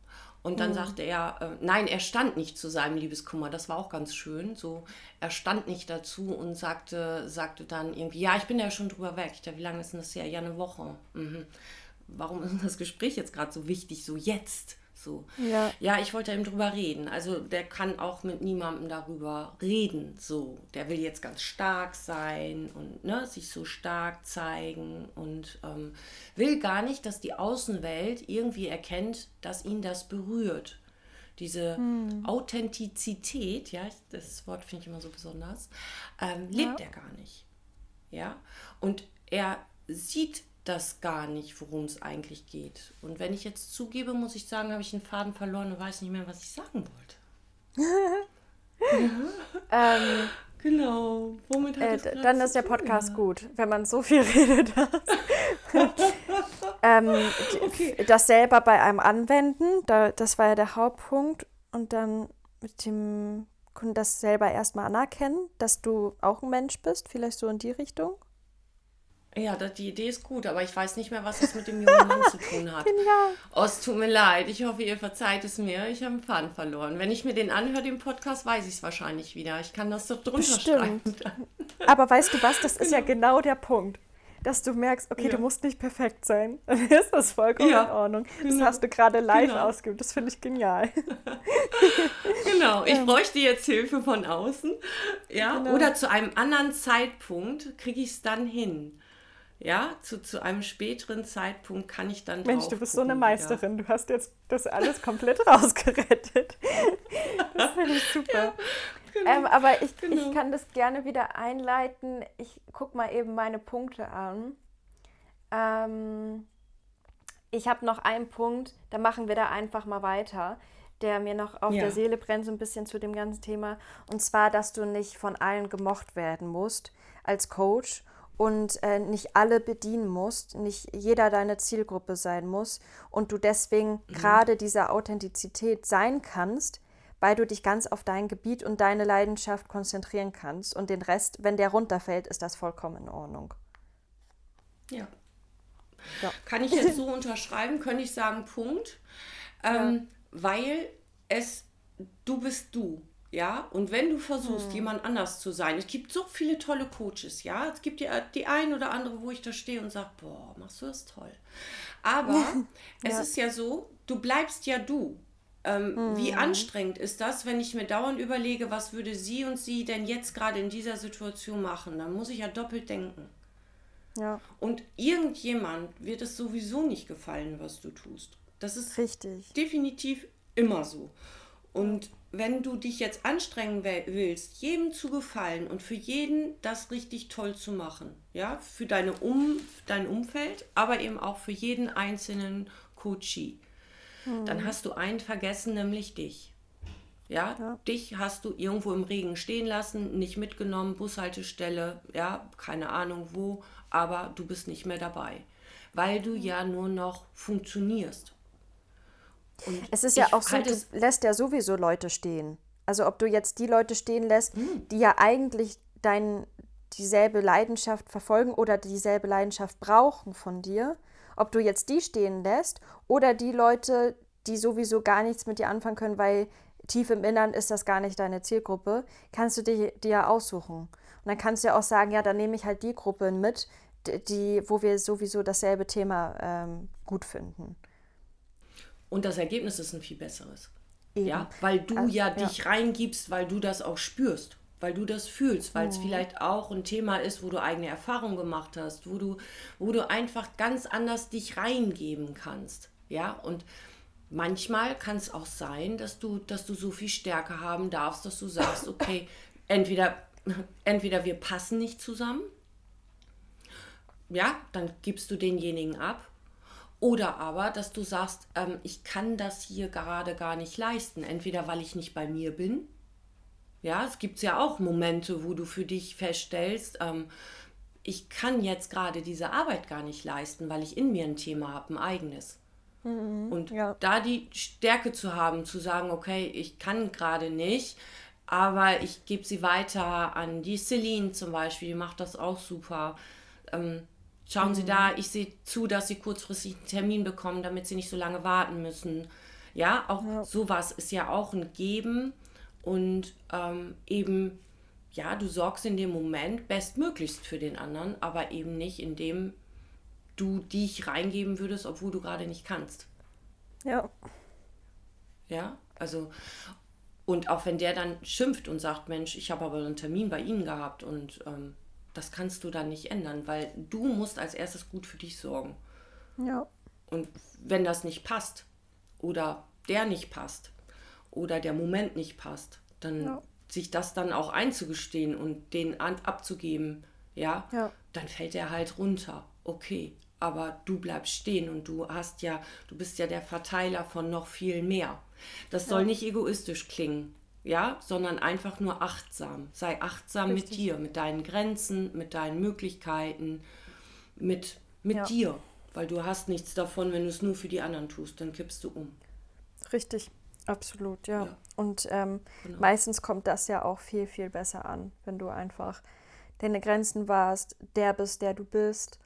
Und dann mhm. sagte er, äh, nein, er stand nicht zu seinem Liebeskummer. Das war auch ganz schön. So, er stand nicht dazu und sagte, sagte dann irgendwie, ja, ich bin ja schon drüber weg. Ich dachte, wie lange ist denn das her? Ja, eine Woche. Mhm warum ist das Gespräch jetzt gerade so wichtig, so jetzt? So. Ja. ja, ich wollte eben drüber reden. Also der kann auch mit niemandem darüber reden. So, der will jetzt ganz stark sein und ne, sich so stark zeigen und ähm, will gar nicht, dass die Außenwelt irgendwie erkennt, dass ihn das berührt. Diese hm. Authentizität, ja, das Wort finde ich immer so besonders, ähm, lebt ja. er gar nicht. Ja, und er sieht das gar nicht, worum es eigentlich geht. Und wenn ich jetzt zugebe, muss ich sagen, habe ich den Faden verloren und weiß nicht mehr, was ich sagen wollte. ähm, genau. Womit hat äh, Dann ist der Podcast gut, wenn man so viel redet. ähm, okay. Das selber bei einem anwenden, da, das war ja der Hauptpunkt. Und dann mit dem Kunden das selber erstmal anerkennen, dass du auch ein Mensch bist, vielleicht so in die Richtung. Ja, das, die Idee ist gut, aber ich weiß nicht mehr, was das mit dem jungen Mann zu tun hat. Genial. Oh, es tut mir leid. Ich hoffe, ihr verzeiht es mir. Ich habe einen Faden verloren. Wenn ich mir den anhöre, den Podcast, weiß ich es wahrscheinlich wieder. Ich kann das doch drunter Bestimmt. schreiben. aber weißt du was? Das ist ja genau. genau der Punkt. Dass du merkst, okay, ja. du musst nicht perfekt sein. Dann ist das vollkommen ja, in Ordnung. Genau. Das hast du gerade live genau. ausgeübt. Das finde ich genial. genau. Ich bräuchte jetzt Hilfe von außen. Ja. Genau. Oder zu einem anderen Zeitpunkt kriege ich es dann hin ja, zu, zu einem späteren Zeitpunkt kann ich dann. Mensch, du bist so eine Meisterin. Ja. Du hast jetzt das alles komplett rausgerettet. Das finde ich super. Ja, genau, ähm, aber ich, genau. ich kann das gerne wieder einleiten. Ich gucke mal eben meine Punkte an. Ähm, ich habe noch einen Punkt, da machen wir da einfach mal weiter, der mir noch auf ja. der Seele brennt, so ein bisschen zu dem ganzen Thema. Und zwar, dass du nicht von allen gemocht werden musst als Coach und äh, nicht alle bedienen musst, nicht jeder deine Zielgruppe sein muss und du deswegen mhm. gerade diese Authentizität sein kannst, weil du dich ganz auf dein Gebiet und deine Leidenschaft konzentrieren kannst und den Rest, wenn der runterfällt, ist das vollkommen in Ordnung. Ja. ja. Kann ich jetzt so unterschreiben, könnte ich sagen, Punkt. Ähm, ja. Weil es, du bist du. Ja, und wenn du versuchst, hm. jemand anders zu sein, es gibt so viele tolle Coaches, ja, es gibt die, die ein oder andere, wo ich da stehe und sage, boah, machst du das toll. Aber ja. es ist ja so, du bleibst ja du. Ähm, hm. Wie anstrengend ist das, wenn ich mir dauernd überlege, was würde sie und sie denn jetzt gerade in dieser Situation machen? Dann muss ich ja doppelt denken. Ja. Und irgendjemand wird es sowieso nicht gefallen, was du tust. Das ist Richtig. definitiv immer so. Und wenn du dich jetzt anstrengen willst, jedem zu gefallen und für jeden das richtig toll zu machen, ja, für deine um, dein Umfeld, aber eben auch für jeden einzelnen Coachie, mhm. dann hast du einen vergessen, nämlich dich. Ja, ja, dich hast du irgendwo im Regen stehen lassen, nicht mitgenommen, Bushaltestelle, ja, keine Ahnung wo, aber du bist nicht mehr dabei, weil du ja nur noch funktionierst und es ist ja auch so, du lässt ja sowieso Leute stehen. Also ob du jetzt die Leute stehen lässt, hm. die ja eigentlich dein, dieselbe Leidenschaft verfolgen oder dieselbe Leidenschaft brauchen von dir, ob du jetzt die stehen lässt oder die Leute, die sowieso gar nichts mit dir anfangen können, weil tief im Innern ist das gar nicht deine Zielgruppe, kannst du dir, dir aussuchen. Und dann kannst du ja auch sagen, ja, dann nehme ich halt die Gruppe mit, die, wo wir sowieso dasselbe Thema ähm, gut finden. Und das Ergebnis ist ein viel besseres. Eben. Ja, weil du also, ja dich ja. reingibst, weil du das auch spürst. weil du das fühlst, weil es oh. vielleicht auch ein Thema ist, wo du eigene Erfahrungen gemacht hast, wo du, wo du einfach ganz anders dich reingeben kannst. Ja, und manchmal kann es auch sein, dass du, dass du so viel Stärke haben darfst, dass du sagst, okay, entweder, entweder wir passen nicht zusammen, ja, dann gibst du denjenigen ab. Oder aber, dass du sagst, ähm, ich kann das hier gerade gar nicht leisten. Entweder weil ich nicht bei mir bin. Ja, es gibt ja auch Momente, wo du für dich feststellst, ähm, ich kann jetzt gerade diese Arbeit gar nicht leisten, weil ich in mir ein Thema habe, ein eigenes. Mhm, und ja. da die Stärke zu haben, zu sagen, okay, ich kann gerade nicht, aber ich gebe sie weiter an die Celine zum Beispiel, die macht das auch super. Ähm, schauen mhm. Sie da, ich sehe zu, dass Sie kurzfristig einen Termin bekommen, damit Sie nicht so lange warten müssen. Ja, auch ja. sowas ist ja auch ein Geben und ähm, eben, ja, du sorgst in dem Moment bestmöglichst für den anderen, aber eben nicht, indem du dich reingeben würdest, obwohl du gerade nicht kannst. Ja. Ja, also, und auch wenn der dann schimpft und sagt, Mensch, ich habe aber einen Termin bei Ihnen gehabt und ähm, das kannst du dann nicht ändern, weil du musst als erstes gut für dich sorgen. Ja. Und wenn das nicht passt oder der nicht passt oder der Moment nicht passt, dann ja. sich das dann auch einzugestehen und den abzugeben, ja, ja, dann fällt er halt runter. Okay, aber du bleibst stehen und du hast ja, du bist ja der Verteiler von noch viel mehr. Das soll nicht egoistisch klingen ja, sondern einfach nur achtsam. Sei achtsam Richtig. mit dir, mit deinen Grenzen, mit deinen Möglichkeiten, mit, mit ja. dir. Weil du hast nichts davon, wenn du es nur für die anderen tust, dann kippst du um. Richtig, absolut, ja. ja. Und ähm, genau. meistens kommt das ja auch viel, viel besser an, wenn du einfach deine Grenzen warst, der bist, der du bist,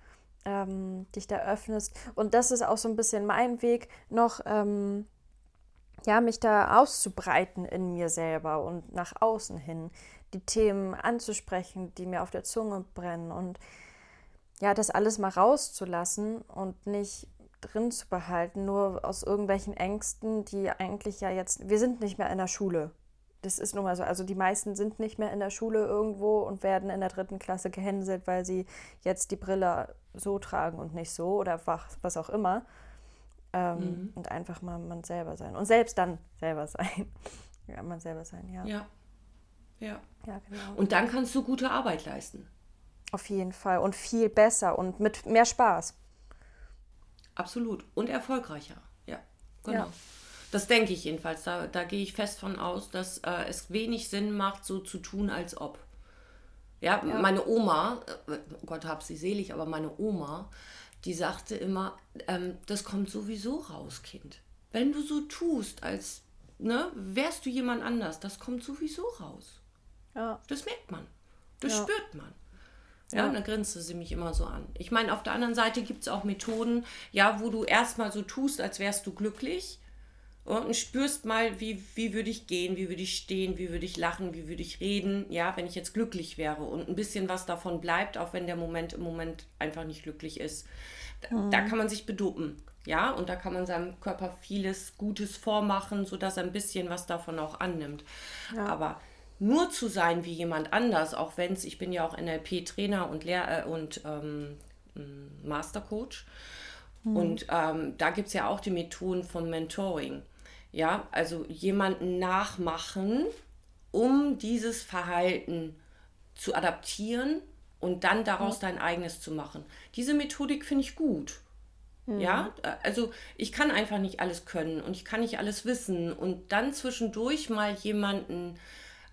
ähm, dich da öffnest. Und das ist auch so ein bisschen mein Weg, noch ähm, ja, mich da auszubreiten in mir selber und nach außen hin, die Themen anzusprechen, die mir auf der Zunge brennen und ja, das alles mal rauszulassen und nicht drin zu behalten, nur aus irgendwelchen Ängsten, die eigentlich ja jetzt, wir sind nicht mehr in der Schule. Das ist nun mal so. Also die meisten sind nicht mehr in der Schule irgendwo und werden in der dritten Klasse gehänselt, weil sie jetzt die Brille so tragen und nicht so oder was auch immer. Ähm, mhm. Und einfach mal man selber sein. Und selbst dann selber sein. ja, man selber sein, ja. Ja. Ja. ja genau. Und dann kannst du gute Arbeit leisten. Auf jeden Fall. Und viel besser und mit mehr Spaß. Absolut. Und erfolgreicher. Ja, genau. Ja. Das denke ich jedenfalls. Da, da gehe ich fest von aus, dass äh, es wenig Sinn macht, so zu tun, als ob. Ja, ja. meine Oma, äh, oh Gott hab sie selig, aber meine Oma die sagte immer, ähm, das kommt sowieso raus, Kind. Wenn du so tust, als ne, wärst du jemand anders, das kommt sowieso raus. Ja. Das merkt man. Das ja. spürt man. Ja, ja, und dann grinste sie mich immer so an. Ich meine, auf der anderen Seite gibt es auch Methoden, ja, wo du erstmal so tust, als wärst du glücklich und spürst mal, wie, wie würde ich gehen, wie würde ich stehen, wie würde ich lachen, wie würde ich reden, ja, wenn ich jetzt glücklich wäre und ein bisschen was davon bleibt, auch wenn der Moment im Moment einfach nicht glücklich ist. Da, mhm. da kann man sich beduppen, ja, und da kann man seinem Körper vieles Gutes vormachen, sodass er ein bisschen was davon auch annimmt. Ja. Aber nur zu sein wie jemand anders, auch wenn es, ich bin ja auch NLP-Trainer und, Lehr äh, und ähm, Mastercoach. Mhm. Und ähm, da gibt es ja auch die Methoden von Mentoring. Ja, also jemanden nachmachen, um dieses Verhalten zu adaptieren und dann daraus dein eigenes zu machen. Diese Methodik finde ich gut. Mhm. Ja, also ich kann einfach nicht alles können und ich kann nicht alles wissen und dann zwischendurch mal jemanden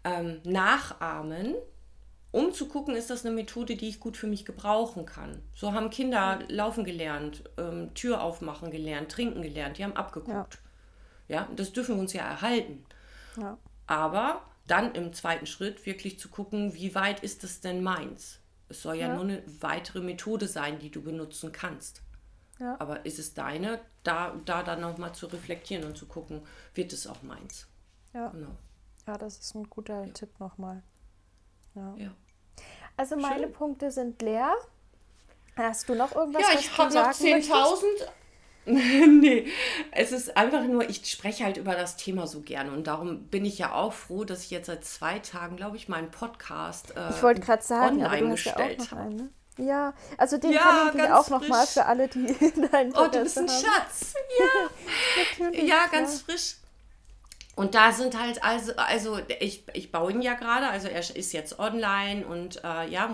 ähm, nachahmen, um zu gucken, ist das eine Methode, die ich gut für mich gebrauchen kann. So haben Kinder mhm. laufen gelernt, ähm, Tür aufmachen gelernt, trinken gelernt, die haben abgeguckt. Ja. Ja, das dürfen wir uns ja erhalten. Ja. Aber dann im zweiten Schritt wirklich zu gucken, wie weit ist es denn meins? Es soll ja, ja. nur eine weitere Methode sein, die du benutzen kannst. Ja. Aber ist es deine, da, da dann nochmal zu reflektieren und zu gucken, wird es auch meins? Ja. Genau. Ja, das ist ein guter ja. Tipp nochmal. Ja. ja. Also meine Schön. Punkte sind leer. Hast du noch irgendwas? Ja, ich habe noch 10.000 nee, es ist einfach nur, ich spreche halt über das Thema so gerne und darum bin ich ja auch froh, dass ich jetzt seit zwei Tagen, glaube ich, meinen Podcast äh, ich wollte gerade sagen, online aber gestellt ja habe. Ne? Ja, also den ja, verlinke ich auch nochmal für alle, die deinen Oh, du bist ein haben. Schatz. Ja, ja ganz ja. frisch. Und da sind halt also, also ich, ich baue ihn ja gerade, also er ist jetzt online und äh, ja,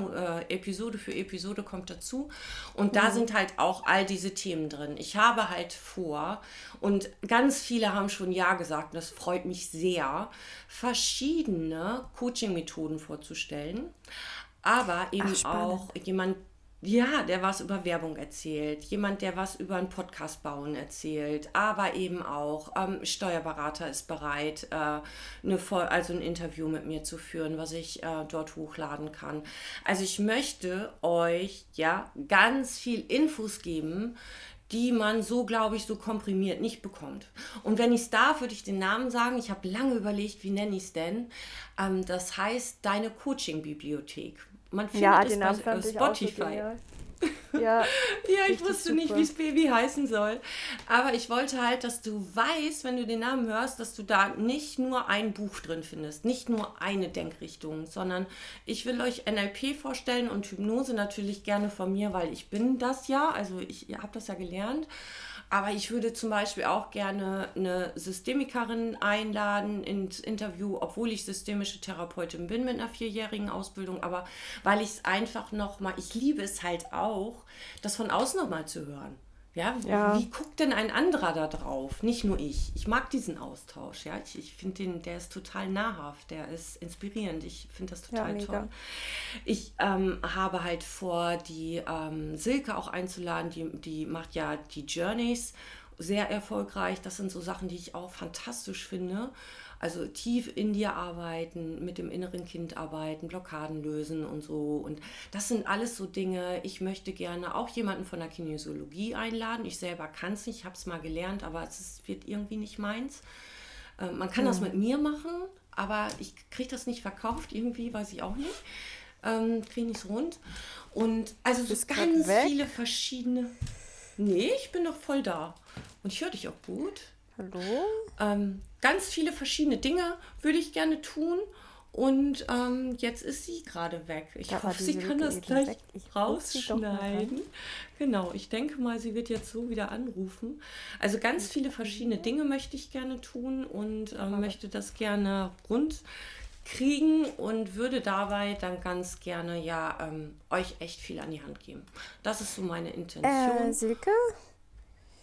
äh, Episode für Episode kommt dazu. Und da mhm. sind halt auch all diese Themen drin. Ich habe halt vor, und ganz viele haben schon Ja gesagt, und das freut mich sehr, verschiedene Coaching-Methoden vorzustellen. Aber eben Ach, auch jemand, ja, der was über Werbung erzählt, jemand, der was über einen Podcast bauen erzählt, aber eben auch ähm, Steuerberater ist bereit, äh, eine also ein Interview mit mir zu führen, was ich äh, dort hochladen kann. Also ich möchte euch ja ganz viel Infos geben, die man so, glaube ich, so komprimiert nicht bekommt. Und wenn ich es darf, würde ich den Namen sagen. Ich habe lange überlegt, wie nenne ich es denn. Ähm, das heißt Deine Coaching-Bibliothek. Man findet ja, es bei äh, Spotify. Ja, ja ich wusste super. nicht, wie das Baby heißen soll. Aber ich wollte halt, dass du weißt, wenn du den Namen hörst, dass du da nicht nur ein Buch drin findest, nicht nur eine Denkrichtung, sondern ich will euch NLP vorstellen und Hypnose natürlich gerne von mir, weil ich bin das ja, also ich habe das ja gelernt. Aber ich würde zum Beispiel auch gerne eine Systemikerin einladen ins Interview, obwohl ich systemische Therapeutin bin mit einer vierjährigen Ausbildung. Aber weil ich es einfach nochmal, ich liebe es halt auch, das von außen nochmal zu hören. Ja, ja, wie guckt denn ein anderer da drauf? Nicht nur ich. Ich mag diesen Austausch. Ja, ich, ich finde den, der ist total nahrhaft, der ist inspirierend. Ich finde das total ja, toll. Ich ähm, habe halt vor, die ähm, Silke auch einzuladen. Die, die macht ja die Journeys sehr erfolgreich. Das sind so Sachen, die ich auch fantastisch finde. Also tief in dir arbeiten, mit dem inneren Kind arbeiten, Blockaden lösen und so. Und das sind alles so Dinge. Ich möchte gerne auch jemanden von der Kinesiologie einladen. Ich selber kann es nicht, ich habe es mal gelernt, aber es ist, wird irgendwie nicht meins. Äh, man kann ja. das mit mir machen, aber ich kriege das nicht verkauft irgendwie, weiß ich auch nicht. Ähm, kriege nicht rund. Und also so ganz viele verschiedene. Nee, ich bin noch voll da. Und ich höre dich auch gut. Hallo? Ähm, ganz viele verschiedene Dinge würde ich gerne tun. Und ähm, jetzt ist sie gerade weg. Ich ja, hoffe, sie kann das gleich rausschneiden. Genau, ich denke mal, sie wird jetzt so wieder anrufen. Also ganz viele verschiedene Dinge möchte ich gerne tun und ähm, möchte das gerne rund kriegen und würde dabei dann ganz gerne ja ähm, euch echt viel an die Hand geben. Das ist so meine Intention. Äh, Silke?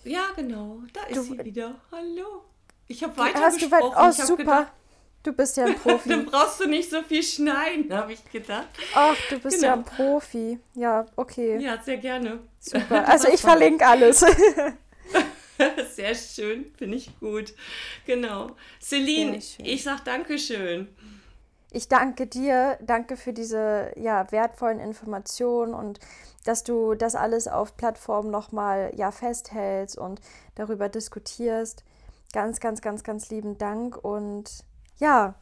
Ja, genau. Da ist du, sie wieder. Hallo. Ich habe weiter gesprochen. Weit, oh, super. Gedacht, du bist ja ein Profi. Dann brauchst du nicht so viel schneiden, habe ich gedacht. Ach, du bist genau. ja ein Profi. Ja, okay. Ja, sehr gerne. Super. Also ich verlinke alles. sehr schön, finde ich gut. Genau. Celine, ich sage Dankeschön. Ich danke dir, danke für diese ja, wertvollen Informationen und dass du das alles auf Plattformen nochmal ja, festhältst und darüber diskutierst. Ganz, ganz, ganz, ganz lieben Dank und ja,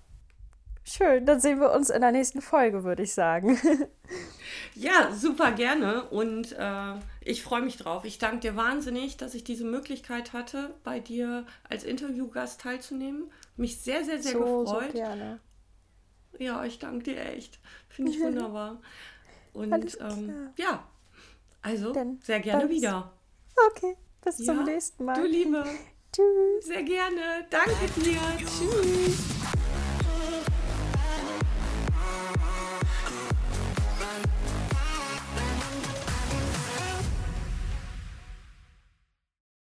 schön. Dann sehen wir uns in der nächsten Folge, würde ich sagen. Ja, super gerne und äh, ich freue mich drauf. Ich danke dir wahnsinnig, dass ich diese Möglichkeit hatte, bei dir als Interviewgast teilzunehmen. Mich sehr, sehr, sehr so, gefreut. So gerne. Ja, ich danke dir echt. Finde ich wunderbar. Und ähm, ja, also Dann sehr gerne wieder. Okay, bis ja, zum nächsten Mal. Du Liebe. Tschüss. Sehr gerne. Danke dir. Tschüss.